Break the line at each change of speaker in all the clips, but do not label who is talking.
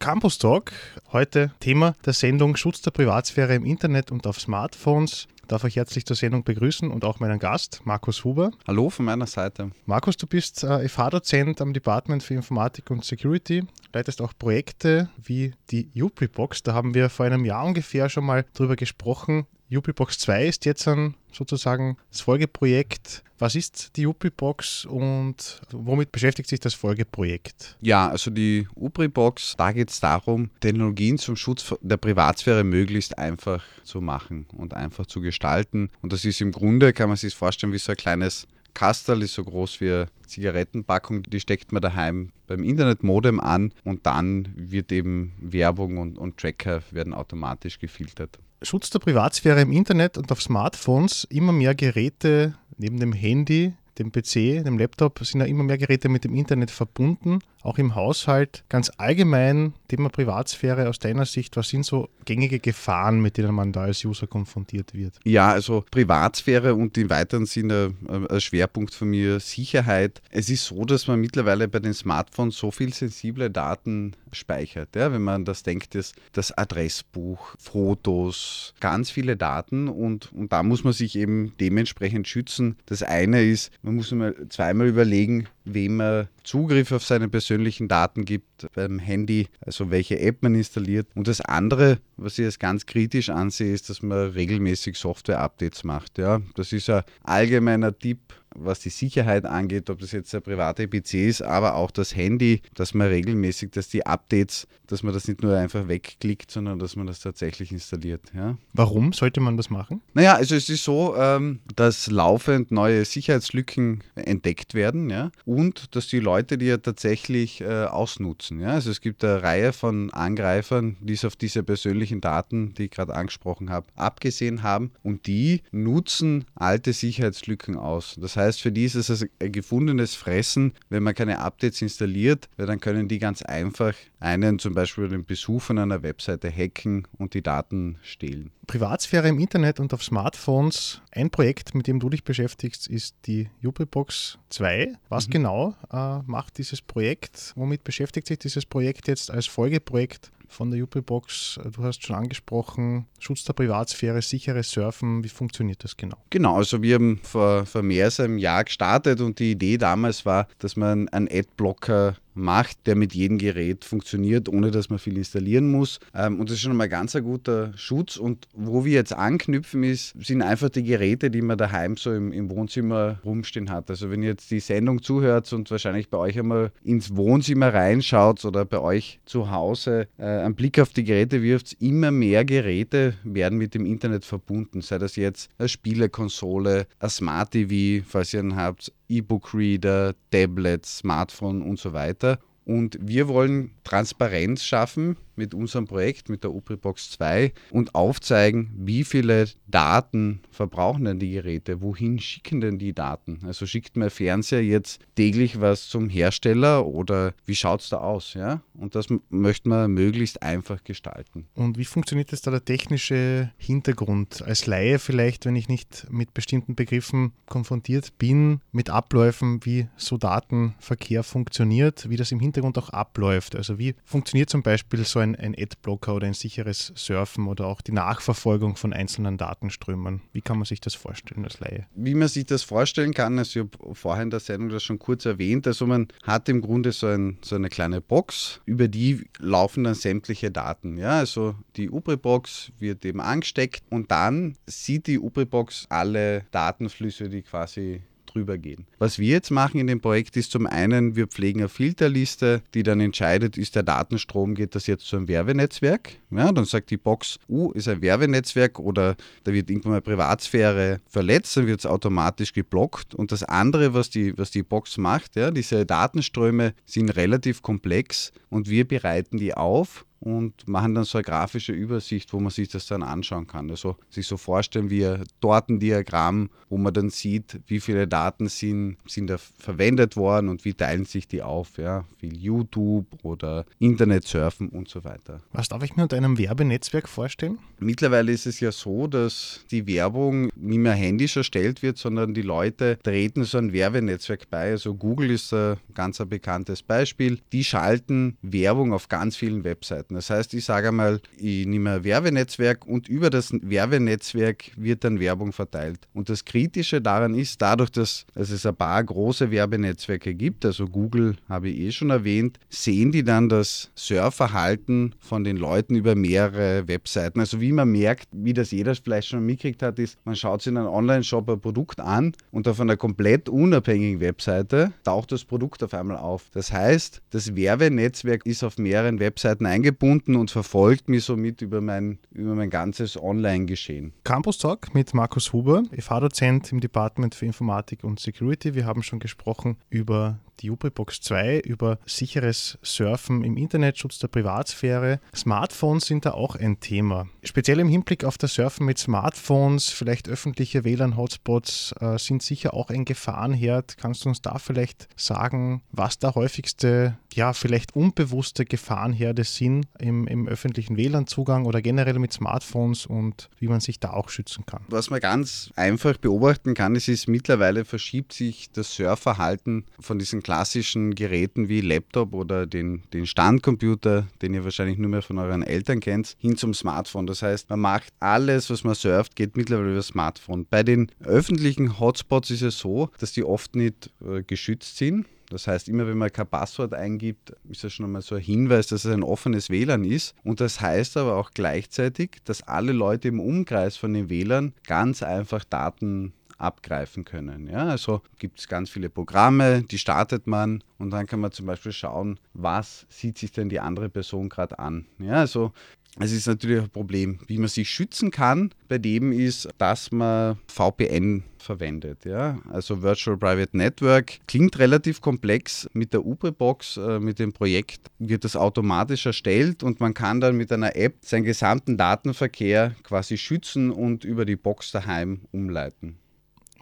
Campus Talk. Heute Thema der Sendung Schutz der Privatsphäre im Internet und auf Smartphones. Ich darf euch herzlich zur Sendung begrüßen und auch meinen Gast, Markus Huber.
Hallo von meiner Seite.
Markus, du bist äh, FH-Dozent am Department für Informatik und Security, leitest auch Projekte wie die UPRI-Box. Da haben wir vor einem Jahr ungefähr schon mal drüber gesprochen. UPRI-Box 2 ist jetzt ein, sozusagen das Folgeprojekt was ist die UPI-Box und womit beschäftigt sich das Folgeprojekt?
Ja, also die UPRI-Box, da geht es darum, Technologien zum Schutz der Privatsphäre möglichst einfach zu machen und einfach zu gestalten. Und das ist im Grunde, kann man sich vorstellen, wie so ein kleines Kastel ist so groß wie eine Zigarettenpackung, die steckt man daheim beim Internetmodem an und dann wird eben Werbung und, und Tracker werden automatisch gefiltert.
Schutz der Privatsphäre im Internet und auf Smartphones. Immer mehr Geräte neben dem Handy dem PC, dem Laptop sind ja immer mehr Geräte mit dem Internet verbunden, auch im Haushalt. Ganz allgemein, Thema Privatsphäre aus deiner Sicht, was sind so gängige Gefahren, mit denen man da als User konfrontiert wird?
Ja, also Privatsphäre und im weiteren Sinne äh, ein Schwerpunkt von mir Sicherheit. Es ist so, dass man mittlerweile bei den Smartphones so viel sensible Daten speichert. Ja? Wenn man das denkt, das, das Adressbuch, Fotos, ganz viele Daten und, und da muss man sich eben dementsprechend schützen. Das eine ist, muss mal zweimal überlegen, wem man Zugriff auf seine persönlichen Daten gibt beim Handy, also welche App man installiert. Und das andere, was ich als ganz kritisch ansehe, ist, dass man regelmäßig Software-Updates macht. Ja, das ist ein allgemeiner Tipp was die Sicherheit angeht, ob das jetzt der private PC ist, aber auch das Handy, dass man regelmäßig, dass die Updates, dass man das nicht nur einfach wegklickt, sondern dass man das tatsächlich installiert. Ja.
Warum sollte man das machen?
Naja, also es ist so, ähm, dass laufend neue Sicherheitslücken entdeckt werden ja, und dass die Leute die ja tatsächlich äh, ausnutzen. Ja. Also es gibt eine Reihe von Angreifern, die es auf diese persönlichen Daten, die ich gerade angesprochen habe, abgesehen haben und die nutzen alte Sicherheitslücken aus. Das heißt, heißt, für die ist es ein gefundenes Fressen, wenn man keine Updates installiert, weil dann können die ganz einfach einen zum Beispiel den Besuch von einer Webseite hacken und die Daten stehlen.
Privatsphäre im Internet und auf Smartphones. Ein Projekt, mit dem du dich beschäftigst, ist die Jubibox 2. Was mhm. genau äh, macht dieses Projekt? Womit beschäftigt sich dieses Projekt jetzt als Folgeprojekt von der UP-Box. Du hast schon angesprochen, Schutz der Privatsphäre, sicheres Surfen. Wie funktioniert das genau?
Genau, also wir haben vor, vor mehr als einem Jahr gestartet und die Idee damals war, dass man einen Adblocker macht, der mit jedem Gerät funktioniert, ohne dass man viel installieren muss. Ähm, und das ist schon mal ganz ein guter Schutz. Und wo wir jetzt anknüpfen, ist, sind einfach die Geräte, die man daheim so im, im Wohnzimmer rumstehen hat. Also wenn ihr jetzt die Sendung zuhört und wahrscheinlich bei euch einmal ins Wohnzimmer reinschaut oder bei euch zu Hause äh, einen Blick auf die Geräte wirft, immer mehr Geräte werden mit dem Internet verbunden. Sei das jetzt eine Spielekonsole, ein Smart TV, falls ihr einen habt, E-Book-Reader, Tablet, Smartphone und so weiter. Und wir wollen Transparenz schaffen mit unserem Projekt, mit der UPRIBox 2 und aufzeigen, wie viele Daten verbrauchen denn die Geräte, wohin schicken denn die Daten. Also schickt mein Fernseher jetzt täglich was zum Hersteller oder wie schaut es da aus? Ja? Und das möchte man möglichst einfach gestalten.
Und wie funktioniert jetzt da der technische Hintergrund? Als Laie vielleicht, wenn ich nicht mit bestimmten Begriffen konfrontiert bin, mit Abläufen, wie so Datenverkehr funktioniert, wie das im Hintergrund auch abläuft. Also wie funktioniert zum Beispiel so ein ein, ein Adblocker oder ein sicheres Surfen oder auch die Nachverfolgung von einzelnen Datenströmen? Wie kann man sich das vorstellen als Laie?
Wie man sich das vorstellen kann, also ich habe vorhin in der Sendung das schon kurz erwähnt, also man hat im Grunde so, ein, so eine kleine Box, über die laufen dann sämtliche Daten. Ja, also die UBRI-Box wird eben angesteckt und dann sieht die UBRI-Box alle Datenflüsse, die quasi drüber gehen. Was wir jetzt machen in dem Projekt ist zum einen, wir pflegen eine Filterliste, die dann entscheidet, ist der Datenstrom, geht das jetzt zu einem Werbenetzwerk? Ja, dann sagt die Box, uh, ist ein Werbenetzwerk oder da wird irgendwann mal Privatsphäre verletzt, dann wird es automatisch geblockt. Und das andere, was die, was die Box macht, ja, diese Datenströme sind relativ komplex und wir bereiten die auf und machen dann so eine grafische Übersicht, wo man sich das dann anschauen kann. Also sich so vorstellen wie ein Tortendiagramm, wo man dann sieht, wie viele Daten sind, sind da verwendet worden und wie teilen sich die auf. Ja? Viel YouTube oder Internet surfen und so weiter.
Was darf ich mir unter einem Werbenetzwerk vorstellen?
Mittlerweile ist es ja so, dass die Werbung nicht mehr händisch erstellt wird, sondern die Leute treten so ein Werbenetzwerk bei. Also Google ist ein ganz ein bekanntes Beispiel. Die schalten Werbung auf ganz vielen Webseiten. Das heißt, ich sage einmal, ich nehme ein Werbenetzwerk und über das Werbenetzwerk wird dann Werbung verteilt. Und das Kritische daran ist, dadurch, dass, es ein paar große Werbenetzwerke gibt, also Google habe ich eh schon erwähnt, sehen die dann das Surfverhalten von den Leuten über mehrere Webseiten. Also wie man merkt, wie das jeder vielleicht schon mitgekriegt hat, ist, man schaut sich in einem Online-Shop ein Produkt an und auf einer komplett unabhängigen Webseite taucht das Produkt auf einmal auf. Das heißt, das Werbenetzwerk ist auf mehreren Webseiten eingebunden und verfolgt mich somit über mein, über mein ganzes Online-Geschehen.
Campus Talk mit Markus Huber, FH-Dozent im Department für Informatik und Security. Wir haben schon gesprochen über die UBRIBox 2 über sicheres Surfen im Internet, Schutz der Privatsphäre. Smartphones sind da auch ein Thema. Speziell im Hinblick auf das Surfen mit Smartphones, vielleicht öffentliche WLAN-Hotspots äh, sind sicher auch ein Gefahrenherd. Kannst du uns da vielleicht sagen, was da häufigste, ja, vielleicht unbewusste Gefahrenherde sind im, im öffentlichen WLAN-Zugang oder generell mit Smartphones und wie man sich da auch schützen kann?
Was man ganz einfach beobachten kann, ist, ist mittlerweile verschiebt sich das Surfverhalten von diesen klassischen Geräten wie Laptop oder den, den Standcomputer, den ihr wahrscheinlich nur mehr von euren Eltern kennt, hin zum Smartphone. Das heißt, man macht alles, was man surft, geht mittlerweile über Smartphone. Bei den öffentlichen Hotspots ist es so, dass die oft nicht äh, geschützt sind. Das heißt, immer wenn man kein Passwort eingibt, ist das schon einmal so ein Hinweis, dass es ein offenes WLAN ist. Und das heißt aber auch gleichzeitig, dass alle Leute im Umkreis von dem WLAN ganz einfach Daten abgreifen können. Ja, also gibt es ganz viele Programme, die startet man und dann kann man zum Beispiel schauen, was sieht sich denn die andere Person gerade an. Ja, also es ist natürlich ein Problem. Wie man sich schützen kann bei dem ist, dass man VPN verwendet. Ja? Also Virtual Private Network klingt relativ komplex. Mit der UBRE-Box, äh, mit dem Projekt, wird das automatisch erstellt und man kann dann mit einer App seinen gesamten Datenverkehr quasi schützen und über die Box daheim umleiten.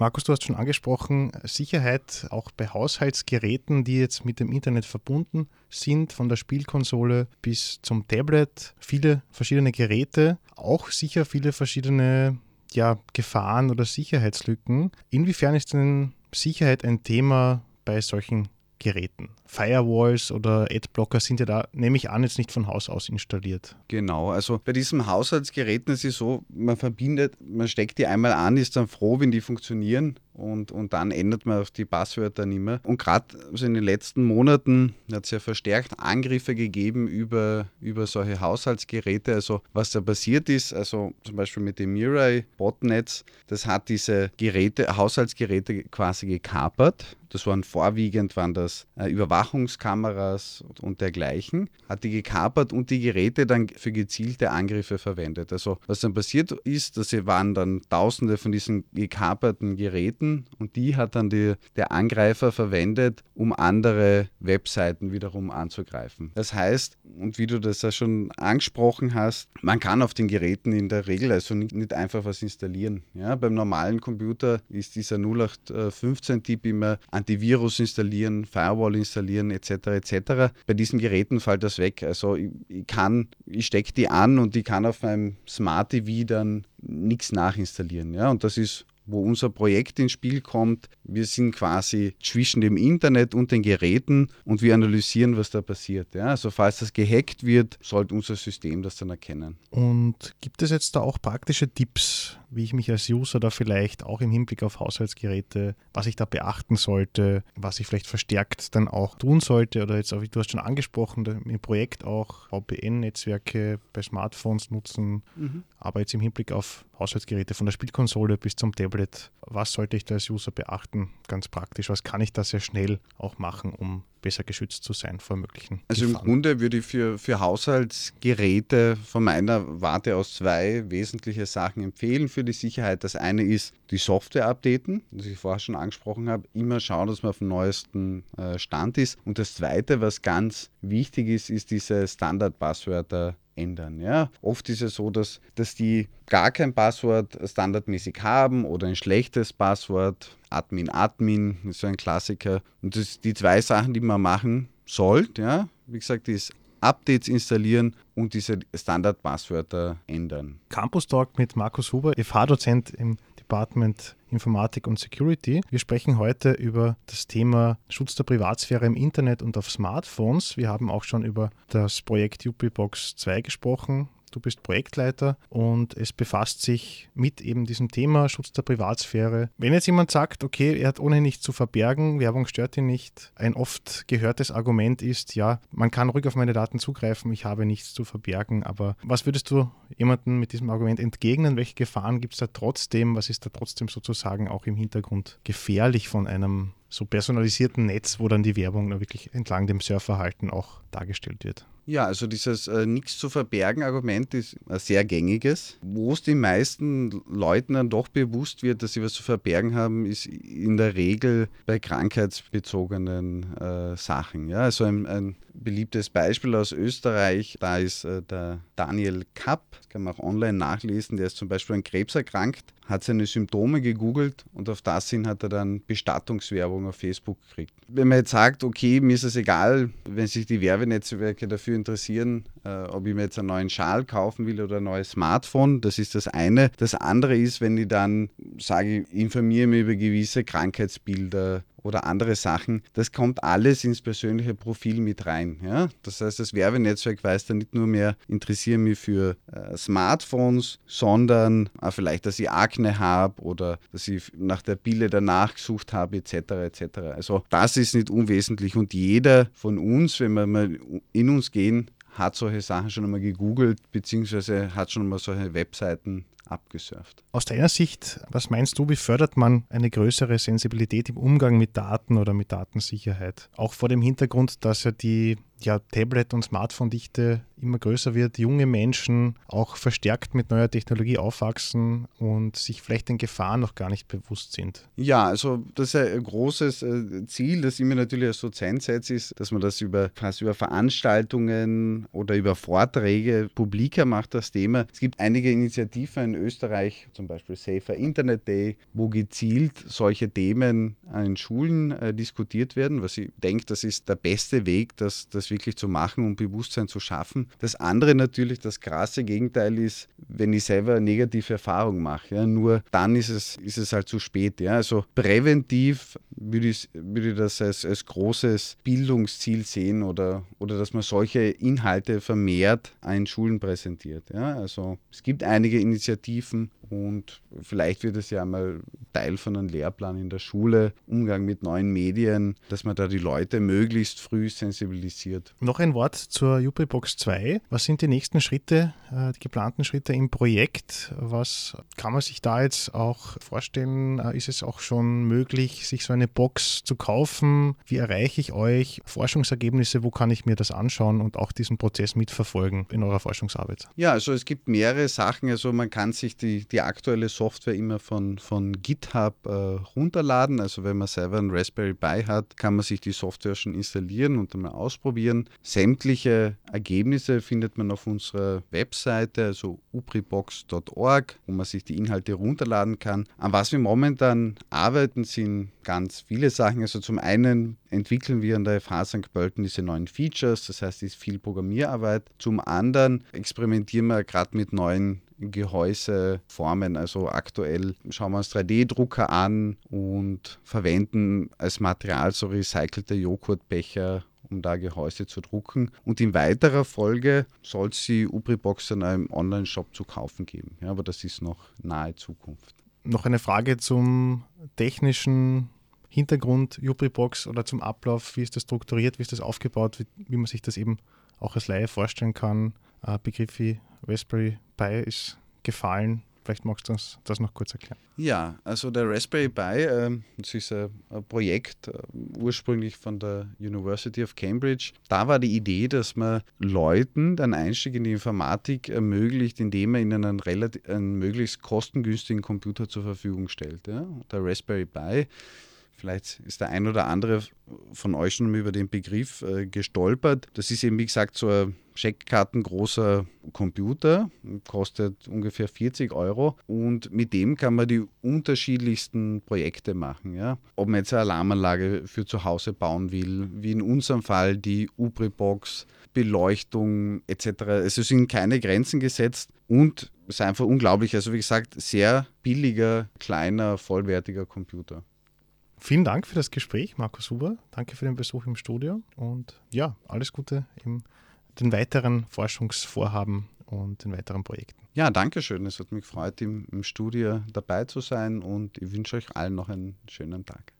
Markus, du hast schon angesprochen, Sicherheit auch bei Haushaltsgeräten, die jetzt mit dem Internet verbunden sind, von der Spielkonsole bis zum Tablet, viele verschiedene Geräte, auch sicher viele verschiedene ja, Gefahren oder Sicherheitslücken. Inwiefern ist denn Sicherheit ein Thema bei solchen Geräten. Firewalls oder Adblocker sind ja da, nehme ich an, jetzt nicht von Haus aus installiert.
Genau, also bei diesen Haushaltsgeräten ist es so, man verbindet, man steckt die einmal an, ist dann froh, wenn die funktionieren und, und dann ändert man auch die Passwörter nicht mehr. Und gerade also in den letzten Monaten hat es ja verstärkt Angriffe gegeben über, über solche Haushaltsgeräte. Also was da passiert ist, also zum Beispiel mit dem Mirai Botnetz, das hat diese Geräte, Haushaltsgeräte quasi gekapert. Das waren vorwiegend waren das äh, Überwachungskameras und dergleichen, hat die gekapert und die Geräte dann für gezielte Angriffe verwendet. Also was dann passiert ist, dass sie waren dann Tausende von diesen gekaperten Geräten und die hat dann die, der Angreifer verwendet, um andere Webseiten wiederum anzugreifen. Das heißt, und wie du das ja schon angesprochen hast, man kann auf den Geräten in der Regel also nicht, nicht einfach was installieren. Ja, beim normalen Computer ist dieser 0815-Tipp immer Antivirus installieren, Firewall installieren etc. etc. Bei diesen Geräten fällt das weg. Also ich, kann, ich stecke die an und ich kann auf meinem Smart TV dann nichts nachinstallieren. Ja, und das ist wo unser Projekt ins Spiel kommt. Wir sind quasi zwischen dem Internet und den Geräten und wir analysieren, was da passiert. Ja, also falls das gehackt wird, sollte unser System das dann erkennen.
Und gibt es jetzt da auch praktische Tipps, wie ich mich als User da vielleicht auch im Hinblick auf Haushaltsgeräte, was ich da beachten sollte, was ich vielleicht verstärkt dann auch tun sollte oder jetzt, auch, du hast schon angesprochen, im Projekt auch VPN-Netzwerke bei Smartphones nutzen, mhm. aber jetzt im Hinblick auf Haushaltsgeräte von der Spielkonsole bis zum Tablet, was sollte ich da als User beachten? Ganz praktisch, was kann ich da sehr schnell auch machen, um besser geschützt zu sein vor möglichen.
Also Gefahren. im Grunde würde ich für, für Haushaltsgeräte von meiner Warte aus zwei wesentliche Sachen empfehlen für die Sicherheit. Das eine ist die Software updaten, das ich vorher schon angesprochen habe, immer schauen, dass man auf dem neuesten äh, Stand ist. Und das zweite, was ganz wichtig ist, ist diese Standardpasswörter ändern. Ja? Oft ist es so, dass, dass die gar kein Passwort standardmäßig haben oder ein schlechtes Passwort. Admin, Admin ist so ein Klassiker. Und das, die zwei Sachen, die man machen sollte, ja, wie gesagt, ist Updates installieren und diese Standardpasswörter ändern.
Campus Talk mit Markus Huber, FH-Dozent im Department Informatik und Security. Wir sprechen heute über das Thema Schutz der Privatsphäre im Internet und auf Smartphones. Wir haben auch schon über das Projekt UPBox 2 gesprochen. Du bist Projektleiter und es befasst sich mit eben diesem Thema Schutz der Privatsphäre. Wenn jetzt jemand sagt, okay, er hat ohnehin nichts zu verbergen, Werbung stört ihn nicht, ein oft gehörtes Argument ist, ja, man kann ruhig auf meine Daten zugreifen, ich habe nichts zu verbergen. Aber was würdest du jemandem mit diesem Argument entgegnen? Welche Gefahren gibt es da trotzdem? Was ist da trotzdem sozusagen auch im Hintergrund gefährlich von einem so personalisierten Netz, wo dann die Werbung wirklich entlang dem Surfverhalten auch dargestellt wird?
Ja, also dieses äh, nichts zu verbergen Argument ist ein sehr gängiges. Wo es den meisten Leuten dann doch bewusst wird, dass sie was zu verbergen haben, ist in der Regel bei krankheitsbezogenen äh, Sachen. Ja, also ein, ein, beliebtes Beispiel aus Österreich, da ist äh, der Daniel Kapp, das kann man auch online nachlesen, der ist zum Beispiel an Krebs erkrankt, hat seine Symptome gegoogelt und auf das hin hat er dann Bestattungswerbung auf Facebook gekriegt. Wenn man jetzt sagt, okay, mir ist es egal, wenn sich die Werbenetzwerke dafür interessieren, ob ich mir jetzt einen neuen Schal kaufen will oder ein neues Smartphone. Das ist das eine. Das andere ist, wenn ich dann sage, ich informiere mich über gewisse Krankheitsbilder oder andere Sachen, das kommt alles ins persönliche Profil mit rein. Ja? Das heißt, das Werbenetzwerk weiß dann nicht nur mehr, interessiere mich für äh, Smartphones, sondern äh, vielleicht, dass ich Akne habe oder dass ich nach der Pille danach gesucht habe, etc. etc. Also das ist nicht unwesentlich und jeder von uns, wenn wir mal in uns gehen, hat solche Sachen schon einmal gegoogelt, beziehungsweise hat schon einmal solche Webseiten abgesurft.
Aus deiner Sicht, was meinst du, wie fördert man eine größere Sensibilität im Umgang mit Daten oder mit Datensicherheit? Auch vor dem Hintergrund, dass ja die ja, Tablet- und Smartphone-Dichte immer größer wird, junge Menschen auch verstärkt mit neuer Technologie aufwachsen und sich vielleicht den Gefahren noch gar nicht bewusst sind.
Ja, also das ist ein großes äh, Ziel, das ich mir natürlich als Dozent setze, ist, dass man das über fast über Veranstaltungen oder über Vorträge publiker macht, das Thema. Es gibt einige Initiativen in Österreich, zum Beispiel Safer Internet Day, wo gezielt solche Themen an Schulen äh, diskutiert werden, was ich denke, das ist der beste Weg, dass das wirklich zu machen und Bewusstsein zu schaffen. Das andere natürlich, das krasse Gegenteil ist, wenn ich selber negative Erfahrung mache. Ja, nur dann ist es, ist es halt zu spät. Ja. Also präventiv würde ich, würde ich das als, als großes Bildungsziel sehen oder, oder dass man solche Inhalte vermehrt an Schulen präsentiert. Ja. Also es gibt einige Initiativen, und vielleicht wird es ja mal Teil von einem Lehrplan in der Schule, Umgang mit neuen Medien, dass man da die Leute möglichst früh sensibilisiert.
Noch ein Wort zur UP-Box 2. Was sind die nächsten Schritte, äh, die geplanten Schritte im Projekt? Was kann man sich da jetzt auch vorstellen? Äh, ist es auch schon möglich, sich so eine Box zu kaufen? Wie erreiche ich euch? Forschungsergebnisse, wo kann ich mir das anschauen und auch diesen Prozess mitverfolgen in eurer Forschungsarbeit?
Ja, also es gibt mehrere Sachen. Also man kann sich die, die aktuelle Software immer von, von GitHub äh, runterladen. Also wenn man selber ein Raspberry Pi hat, kann man sich die Software schon installieren und einmal ausprobieren. Sämtliche Ergebnisse findet man auf unserer Webseite, also upribox.org, wo man sich die Inhalte runterladen kann. An was wir momentan arbeiten, sind ganz viele Sachen. Also zum einen entwickeln wir an der FH St. Pölten diese neuen Features, das heißt, es ist viel Programmierarbeit. Zum anderen experimentieren wir gerade mit neuen Gehäuseformen. Also aktuell schauen wir uns 3D-Drucker an und verwenden als Material so recycelte Joghurtbecher um da Gehäuse zu drucken. Und in weiterer Folge soll es die UbriBox in einem Online-Shop zu kaufen geben. Ja, aber das ist noch nahe Zukunft.
Noch eine Frage zum technischen Hintergrund UbriBox oder zum Ablauf. Wie ist das strukturiert, wie ist das aufgebaut, wie, wie man sich das eben auch als Laie vorstellen kann. Äh, Begriff wie Raspberry Pi ist gefallen. Vielleicht magst du uns das noch kurz erklären.
Ja, also der Raspberry Pi, äh, das ist ein, ein Projekt äh, ursprünglich von der University of Cambridge. Da war die Idee, dass man Leuten den Einstieg in die Informatik ermöglicht, indem man ihnen einen, relativ, einen möglichst kostengünstigen Computer zur Verfügung stellt. Ja? Der Raspberry Pi Vielleicht ist der ein oder andere von euch schon über den Begriff äh, gestolpert. Das ist eben, wie gesagt, so ein Scheckkartengroßer Computer, kostet ungefähr 40 Euro und mit dem kann man die unterschiedlichsten Projekte machen. Ja? Ob man jetzt eine Alarmanlage für zu Hause bauen will, wie in unserem Fall die UPRI-Box, Beleuchtung etc. Es sind keine Grenzen gesetzt und es ist einfach unglaublich. Also wie gesagt, sehr billiger, kleiner, vollwertiger Computer.
Vielen Dank für das Gespräch, Markus Huber. Danke für den Besuch im Studio und ja, alles Gute in den weiteren Forschungsvorhaben und den weiteren Projekten.
Ja, danke schön. Es hat mich gefreut, im, im Studio dabei zu sein und ich wünsche euch allen noch einen schönen Tag.